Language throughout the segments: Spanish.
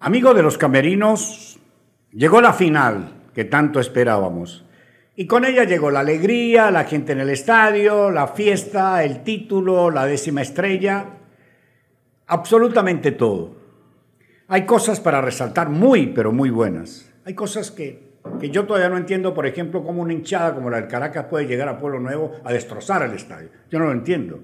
Amigo de los camerinos, llegó la final que tanto esperábamos. Y con ella llegó la alegría, la gente en el estadio, la fiesta, el título, la décima estrella, absolutamente todo. Hay cosas para resaltar muy, pero muy buenas. Hay cosas que, que yo todavía no entiendo, por ejemplo, cómo una hinchada como la del Caracas puede llegar a Pueblo Nuevo a destrozar el estadio. Yo no lo entiendo.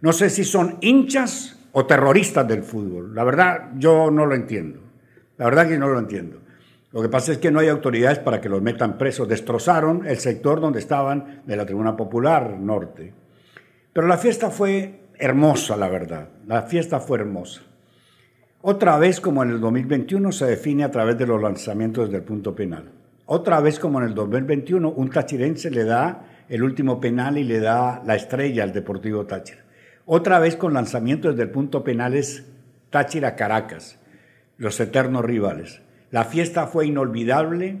No sé si son hinchas o terroristas del fútbol. La verdad, yo no lo entiendo. La verdad que no lo entiendo. Lo que pasa es que no hay autoridades para que los metan presos. Destrozaron el sector donde estaban de la Tribuna Popular Norte. Pero la fiesta fue hermosa, la verdad. La fiesta fue hermosa. Otra vez, como en el 2021, se define a través de los lanzamientos desde el punto penal. Otra vez, como en el 2021, un tachirense le da el último penal y le da la estrella al Deportivo Táchira. Otra vez con lanzamientos desde el punto penal es Táchira Caracas, los eternos rivales. La fiesta fue inolvidable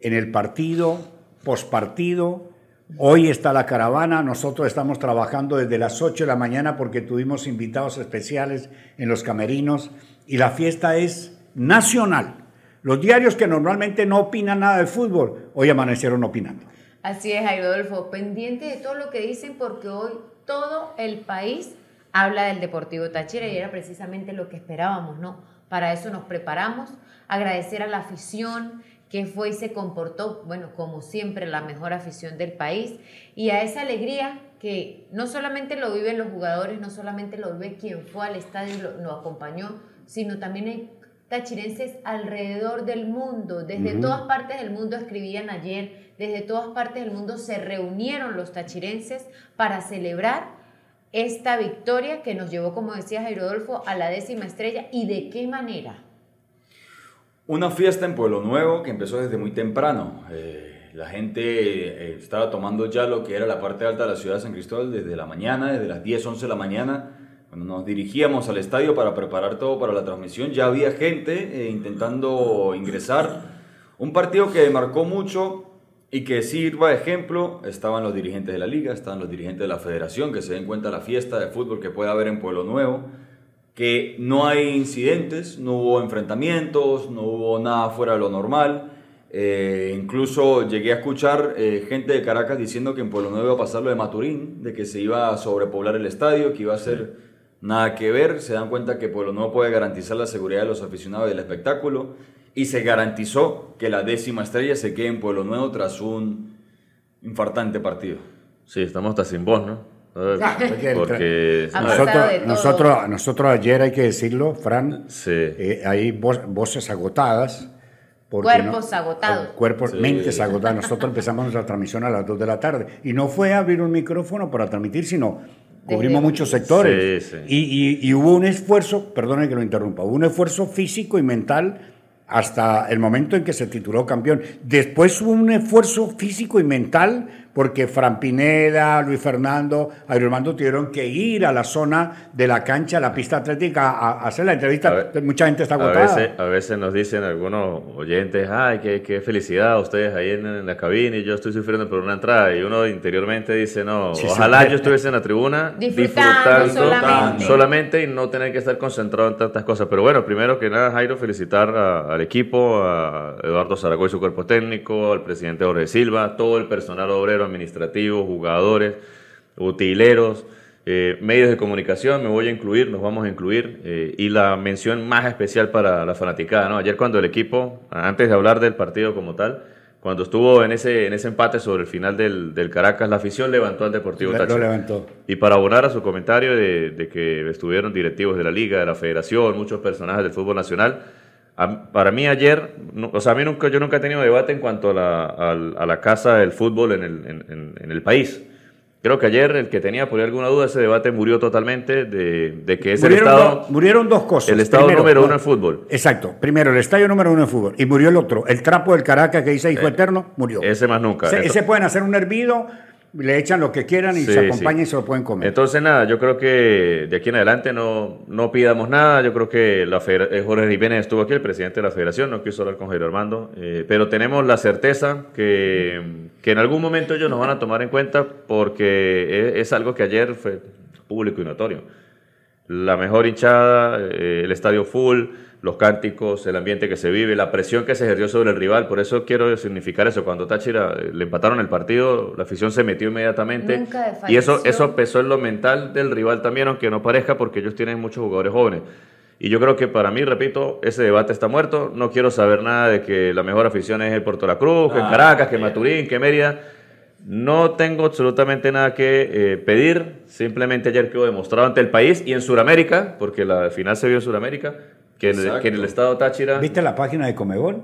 en el partido, pospartido. Hoy está la caravana, nosotros estamos trabajando desde las 8 de la mañana porque tuvimos invitados especiales en los camerinos y la fiesta es nacional. Los diarios que normalmente no opinan nada del fútbol, hoy amanecieron opinando. Así es, Rodolfo, pendiente de todo lo que dicen porque hoy todo el país habla del Deportivo Táchira y era precisamente lo que esperábamos, ¿no? Para eso nos preparamos, agradecer a la afición que fue y se comportó, bueno, como siempre, la mejor afición del país, y a esa alegría que no solamente lo viven los jugadores, no solamente lo vive quien fue al estadio y lo, acompañó, sino también hay tachirenses alrededor del mundo, desde todas partes del mundo escribían ayer, desde todas partes del mundo se reunieron los tachirenses para celebrar esta victoria que nos llevó, como decía Jairo a la décima estrella y de qué manera. Una fiesta en Pueblo Nuevo que empezó desde muy temprano. Eh, la gente eh, estaba tomando ya lo que era la parte alta de la ciudad de San Cristóbal desde la mañana, desde las 10, 11 de la mañana. Cuando nos dirigíamos al estadio para preparar todo para la transmisión, ya había gente eh, intentando ingresar. Un partido que marcó mucho y que sirva de ejemplo. Estaban los dirigentes de la liga, estaban los dirigentes de la federación, que se den cuenta la fiesta de fútbol que puede haber en Pueblo Nuevo que no hay incidentes, no hubo enfrentamientos, no hubo nada fuera de lo normal. Eh, incluso llegué a escuchar eh, gente de Caracas diciendo que en Pueblo Nuevo iba a pasar lo de Maturín, de que se iba a sobrepoblar el estadio, que iba a ser nada que ver. Se dan cuenta que Pueblo Nuevo puede garantizar la seguridad de los aficionados del espectáculo y se garantizó que la décima estrella se quede en Pueblo Nuevo tras un infartante partido. Sí, estamos hasta sin voz, ¿no? porque nosotros, nosotros, nosotros ayer hay que decirlo, Fran, eh, hay voces agotadas. Cuerpos agotados. Cuerpos, mentes agotadas. Nosotros empezamos nuestra transmisión a las 2 de la tarde. Y no fue abrir un micrófono para transmitir, sino cubrimos muchos sectores. Y, y, hubo un esfuerzo, perdone que lo interrumpa, hubo un esfuerzo físico y mental hasta el momento en que se tituló campeón. Después hubo un esfuerzo físico y mental porque Fran Pineda, Luis Fernando, Armando tuvieron que ir a la zona de la cancha, la pista atlética, a, hacer la entrevista. Mucha gente está agotada. A veces, nos dicen algunos oyentes, ay, qué, qué felicidad ustedes ahí en, la cabina y yo estoy sufriendo por una entrada. Y uno interiormente dice, no, ojalá yo estuviese en la tribuna disfrutando, solamente. y no tener que estar concentrado en tantas cosas. Pero bueno, primero que nada, Jairo, felicitar al equipo, a Eduardo Zaragoza y su cuerpo técnico, al presidente Jorge Silva, todo el personal obrero administrativos, jugadores, utileros, eh, medios de comunicación, me voy a incluir, nos vamos a incluir, eh, y la mención más especial para la fanaticada. ¿no? Ayer cuando el equipo, antes de hablar del partido como tal, cuando estuvo en ese, en ese empate sobre el final del, del Caracas, la afición levantó al Deportivo Táchira. Lo levantó. Y para abonar a su comentario de, de, que estuvieron directivos de la Liga, de la Federación, muchos personajes del fútbol nacional, para mí ayer, o sea, a mí nunca, yo nunca he tenido debate en cuanto a la, a, la casa del fútbol en el, en, el, país. Creo que ayer el que tenía por alguna duda ese debate murió totalmente de, de que es el Estado... murieron dos cosas. El Estado número uno en fútbol. Exacto. Primero, el Estadio número uno en fútbol. Y murió el otro. El trapo del Caracas que dice Hijo eh, Eterno, murió. Ese más nunca. ese pueden hacer un hervido le echan lo que quieran y se acompañan y se lo pueden comer. Entonces, nada, yo creo que de aquí en adelante no, no pidamos nada. Yo creo que la eh, Jorge Jiménez estuvo aquí, el presidente de la federación, no quiso hablar con Jairo Armando, eh, pero tenemos la certeza que, que, en algún momento ellos nos van a tomar en cuenta porque es, algo que ayer fue público y notorio. La mejor hinchada, eh, el estadio full, los cánticos, el ambiente que se vive, la presión que se ejerció sobre el rival. Por eso quiero significar eso. Cuando Táchira eh, le empataron el partido, la afición se metió inmediatamente. y eso, eso pesó en lo mental del rival también, aunque no parezca, porque ellos tienen muchos jugadores jóvenes. Y yo creo que para mí, repito, ese debate está muerto. No quiero saber nada de que la mejor afición es el Puerto La Cruz, que en ah, Caracas, que Maturín, que Mérida. No tengo absolutamente nada que eh, pedir. Simplemente ayer quedó demostrado ante el país y en Sudamérica, porque la final se vio en Sudamérica, que, en el, estado Táchira... ¿Viste la página de Comebol?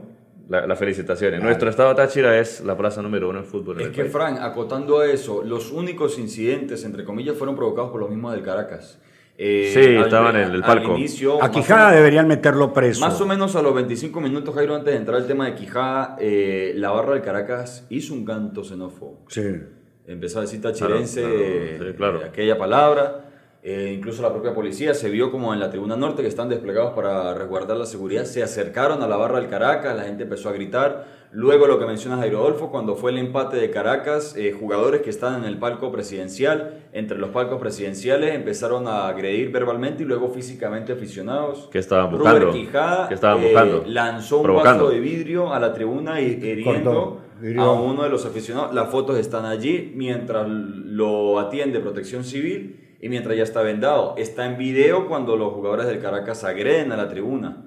Las felicitaciones. Nuestro estado Táchira es la plaza número uno en fútbol. es que, Frank, acotando a eso, los únicos incidentes, entre comillas, fueron provocados por los mismos del Caracas. Eh, sí, estaban en el palco. a Quijada deberían meterlo preso. Más o menos a los 25 minutos, Jairo, antes de entrar al tema de Quijada, eh, la barra del Caracas hizo un canto xenófobo. Sí. Empezó a decir tachirense claro, eh, aquella palabra. Incluso la propia policía se vio como en la tribuna norte que están desplegados para resguardar la seguridad. Se acercaron a la barra del Caracas, la gente empezó a gritar. Luego lo que menciona Jairo Adolfo, cuando fue el empate de Caracas, eh, jugadores que estaban en el palco presidencial, entre los palcos presidenciales empezaron a agredir verbalmente y luego físicamente aficionados. Que estaban buscando. Quijada estaban buscando? Eh, lanzó un vaso de vidrio a la tribuna y hiriendo a uno de los aficionados. Las fotos están allí mientras lo atiende Protección Civil y mientras ya está vendado. Está en video cuando los jugadores del Caracas agreden a la tribuna.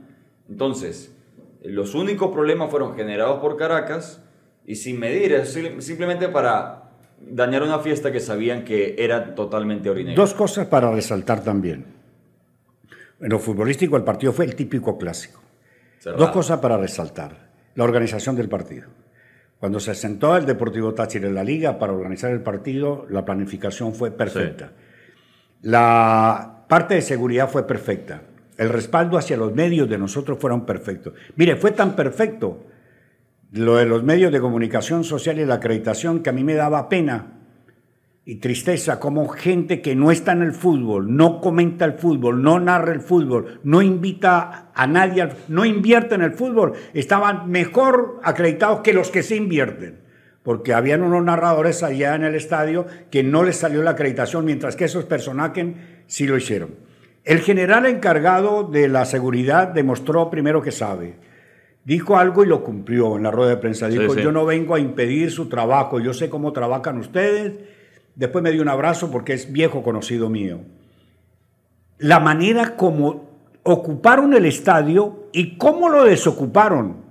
Entonces, los únicos problemas fueron generados por Caracas y sin medir, simplemente para dañar una fiesta que sabían que era totalmente ordinaria. Dos cosas para resaltar también. En lo futbolístico el partido fue el típico clásico. Dos cosas para resaltar. La organización del partido. Cuando se sentó el Deportivo Táchira en la liga para organizar el partido, la planificación fue perfecta. La parte de seguridad fue perfecta. El respaldo hacia los medios de nosotros fueron perfectos. Mire, fue tan perfecto lo de los medios de comunicación social y la acreditación que a mí me daba pena y tristeza como gente que no está en el fútbol, no comenta el fútbol, no narra el fútbol, no invita a nadie, no invierte en el fútbol, estaban mejor acreditados que los que se invierten, porque habían unos narradores allá en el estadio que no les salió la acreditación, mientras que esos personajes sí lo hicieron. El general encargado de la seguridad demostró primero que sabe. Dijo algo y lo cumplió en la rueda de prensa. Dijo, yo no vengo a impedir su trabajo, yo sé cómo trabajan ustedes. Después me dio un abrazo porque es viejo conocido mío. La manera como ocuparon el estadio y cómo lo desocuparon.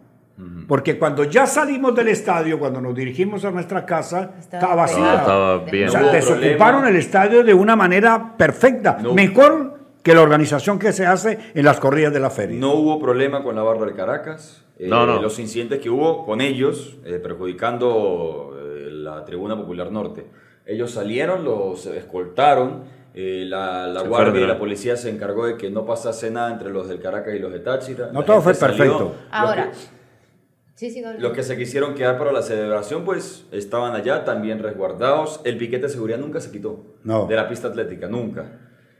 Porque cuando ya salimos del estadio, cuando nos dirigimos a nuestra casa, estaba vacía. estaba bien. O sea, desocuparon el estadio de una manera perfecta. Mejor que la organización que se hace en las corridas de la feria. No hubo problema con la barra de Caracas. Eh, no, no. Los incidentes que hubo con ellos, eh, perjudicando eh, la Tribuna Popular Norte. Ellos salieron, los escoltaron. la, la guardia y la policía se encargó de que no pasase nada entre los del Caracas y los de Táchira. No todo fue perfecto. Ahora. Sí, sí, los que se quisieron quedar para la celebración, pues estaban allá también resguardados. El piquete de seguridad nunca se quitó no. de la pista atlética, nunca.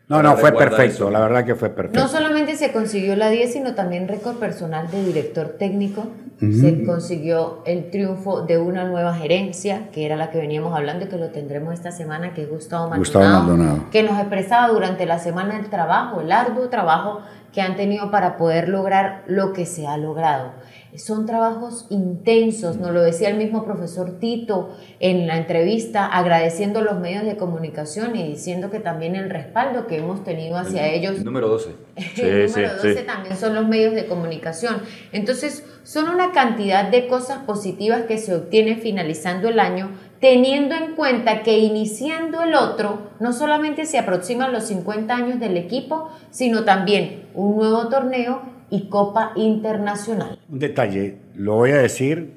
No, no, fue perfecto, la verdad que fue perfecto. No solamente se consiguió la 10, sino también récord personal de director técnico. Se consiguió el triunfo de una nueva gerencia, que era la que veníamos hablando y que lo tendremos esta semana, que es Gustavo Maldonado, que nos expresaba durante la semana el trabajo, el arduo trabajo que han tenido para poder lograr lo que se ha logrado son trabajos intensos, nos lo decía el mismo profesor Tito en la entrevista, agradeciendo los medios de comunicación y diciendo que también el respaldo que hemos tenido hacia ellos. número 12. el número 12 también son los medios de comunicación. Entonces, son una cantidad de cosas positivas que se obtienen finalizando el año, teniendo en cuenta que iniciando el otro, no solamente se aproximan los 50 años del equipo, sino también un nuevo torneo y Copa Internacional. Un detalle, lo voy a decir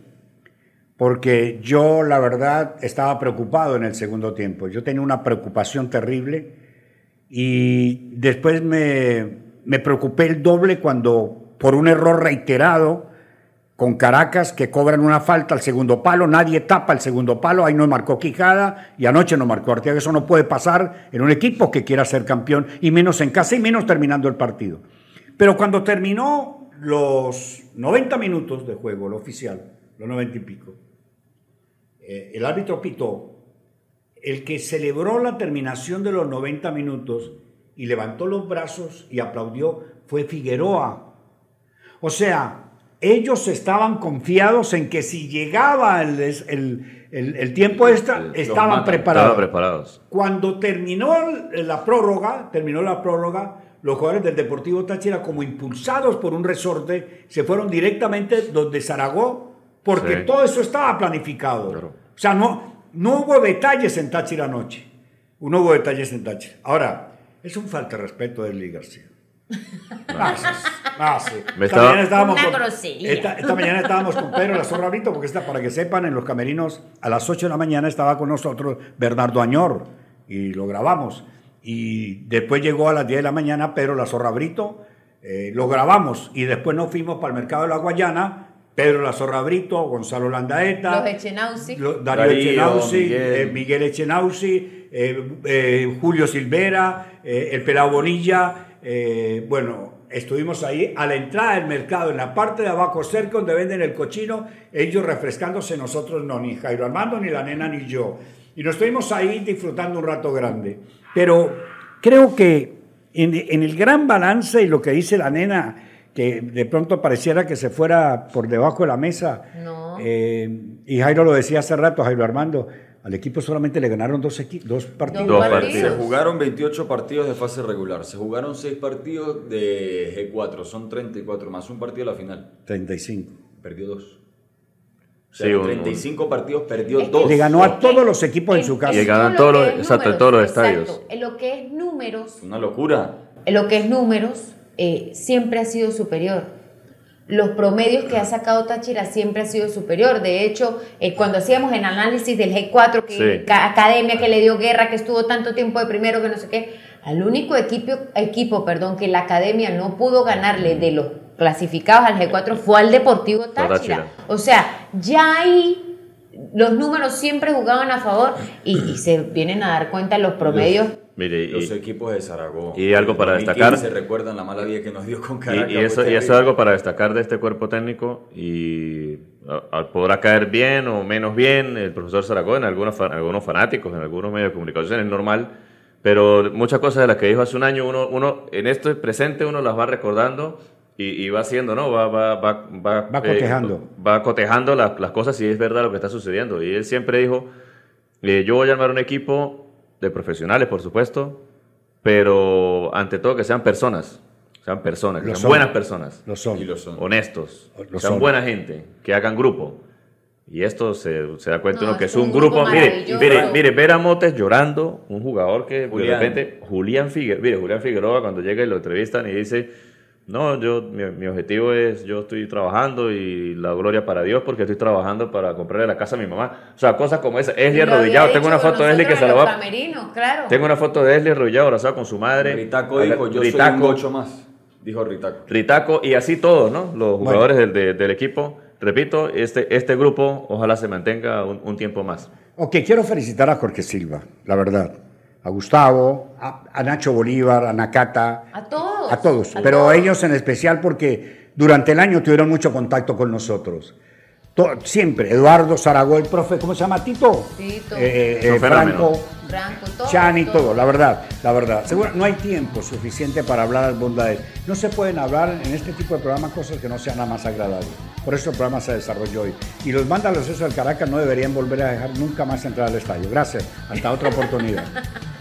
porque yo la verdad estaba preocupado en el segundo tiempo. Yo tenía una preocupación terrible y después me, me preocupé el doble cuando por un error reiterado con Caracas que cobran una falta al segundo palo, nadie tapa el segundo palo, ahí no marcó Quijada y anoche no marcó Arteaga. Eso no puede pasar en un equipo que quiera ser campeón y menos en casa y menos terminando el partido. Pero cuando terminó los 90 minutos de juego, lo oficial, los 90 y pico, eh, el árbitro pitó, el que celebró la terminación de los 90 minutos y levantó los brazos y aplaudió fue Figueroa, O sea, ellos estaban confiados en que si llegaba el, el, tiempo extra, estaban preparados. preparados. Cuando terminó la prórroga, terminó la prórroga, los jugadores del Deportivo Táchira, como impulsados por un resorte, se fueron directamente donde Zaragoza, porque todo eso estaba planificado. O sea, no, no hubo detalles en Táchira anoche. No hubo detalles en Táchira. Ahora, es un falta de respeto de Lee García. Ah, sí. Esta, mañana estábamos con, esta, mañana estábamos con Pedro la Zorra Brito, porque está, para que sepan, en los camerinos a las 8 de la mañana estaba con nosotros Bernardo Añor y lo grabamos. Y después llegó a las 10 de la mañana Pedro la Zorra Brito, eh, lo grabamos y después nos fuimos para el mercado de la Guayana. Pedro La Zorra Brito, Gonzalo Landaeta, los Echenauzi, Darío, Echenauzi, Miguel, eh, Echenauzi, eh, Julio Silvera, el Pelao Bonilla, bueno, estuvimos ahí a la entrada del mercado, en la parte de abajo, cerca donde venden el cochino, ellos refrescándose, nosotros no, ni Jairo Armando, ni la nena, ni yo. Y nos estuvimos ahí disfrutando un rato grande. Pero creo que en, el gran balance y lo que dice la nena, que de pronto pareciera que se fuera por debajo de la mesa, eh, y Jairo lo decía hace rato, Jairo Armando, al equipo solamente le ganaron dos, dos partidos. Dos partidos. Se jugaron 28 partidos de fase regular. Se jugaron 6 partidos de G4. Son 34 más un partido a la final. 35. Perdió 2. O sea, 35 partidos perdió 2. Le ganó a todos los equipos en su casa. Y le ganan todos los, exacto, todos los estadios. En lo que es números. Una locura. En lo que es números, eh, siempre ha sido superior los promedios que ha sacado Táchira siempre ha sido superior. De hecho, eh, cuando hacíamos el análisis del G4, que academia que le dio guerra, que estuvo tanto tiempo de primero, que no sé qué, al único equipo, equipo perdón, que la academia no pudo ganarle de los clasificados al G4 fue al Deportivo Táchira. O sea, ya ahí los números siempre jugaban a favor y, se vienen a dar cuenta los promedios. Mire, los equipos de Zaragoza. Y algo para destacar. Se recuerdan la mala vida que nos dio con Caracas. Y, eso, y eso es algo para destacar de este cuerpo técnico. Y podrá caer bien o menos bien el profesor Zaragoza en algunos, algunos fanáticos, en algunos medios de comunicación, es normal. Pero muchas cosas de las que dijo hace un año, uno, uno en esto presente uno las va recordando y, va haciendo, ¿no? Va, va, va, va, va eh, cotejando. va cotejando las, las cosas si es verdad lo que está sucediendo. Y él siempre dijo, eh, yo voy a armar un equipo de profesionales, por supuesto, pero ante todo que sean personas, sean personas, que sean buenas personas. Lo son. Y lo son. Honestos, sean buena gente, que hagan grupo. Y esto se, se da cuenta uno que es un, grupo. Mire, mire, mire, ver a Motes llorando, un jugador que de repente, Julián Figueroa, mire, Julián Figueroa cuando llega y lo entrevistan y dice no, yo, mi, objetivo es, yo estoy trabajando y la gloria para Dios porque estoy trabajando para comprarle la casa a mi mamá. O sea, cosas como esa. Esli arrodillado, tengo una foto de Esli que se la va. Claro. Tengo una foto de Esli arrodillado, abrazado con su madre. Ritaco dijo, yo Ritaco, soy un ocho más. Dijo Ritaco. Ritaco y así todos, ¿no? Los jugadores del, del, equipo. Repito, este, este grupo ojalá se mantenga un, un tiempo más. Ok, quiero felicitar a Jorge Silva, la verdad a Gustavo, a, Nacho Bolívar, a Nakata. A todos. A todos, pero ellos en especial porque durante el año tuvieron mucho contacto con nosotros. siempre, Eduardo Zaragoza, el profe, ¿cómo se llama? Tito. Tito. Eh, eh, Franco. Chani, todo. la verdad, la verdad. Seguro, no hay tiempo suficiente para hablar al bondad. No se pueden hablar en este tipo de programas cosas que no sean nada más agradables. Por eso el programa se desarrolló hoy. Y los vándalos esos del Caracas no deberían volver a dejar nunca más entrar al estadio. Gracias. Hasta otra oportunidad.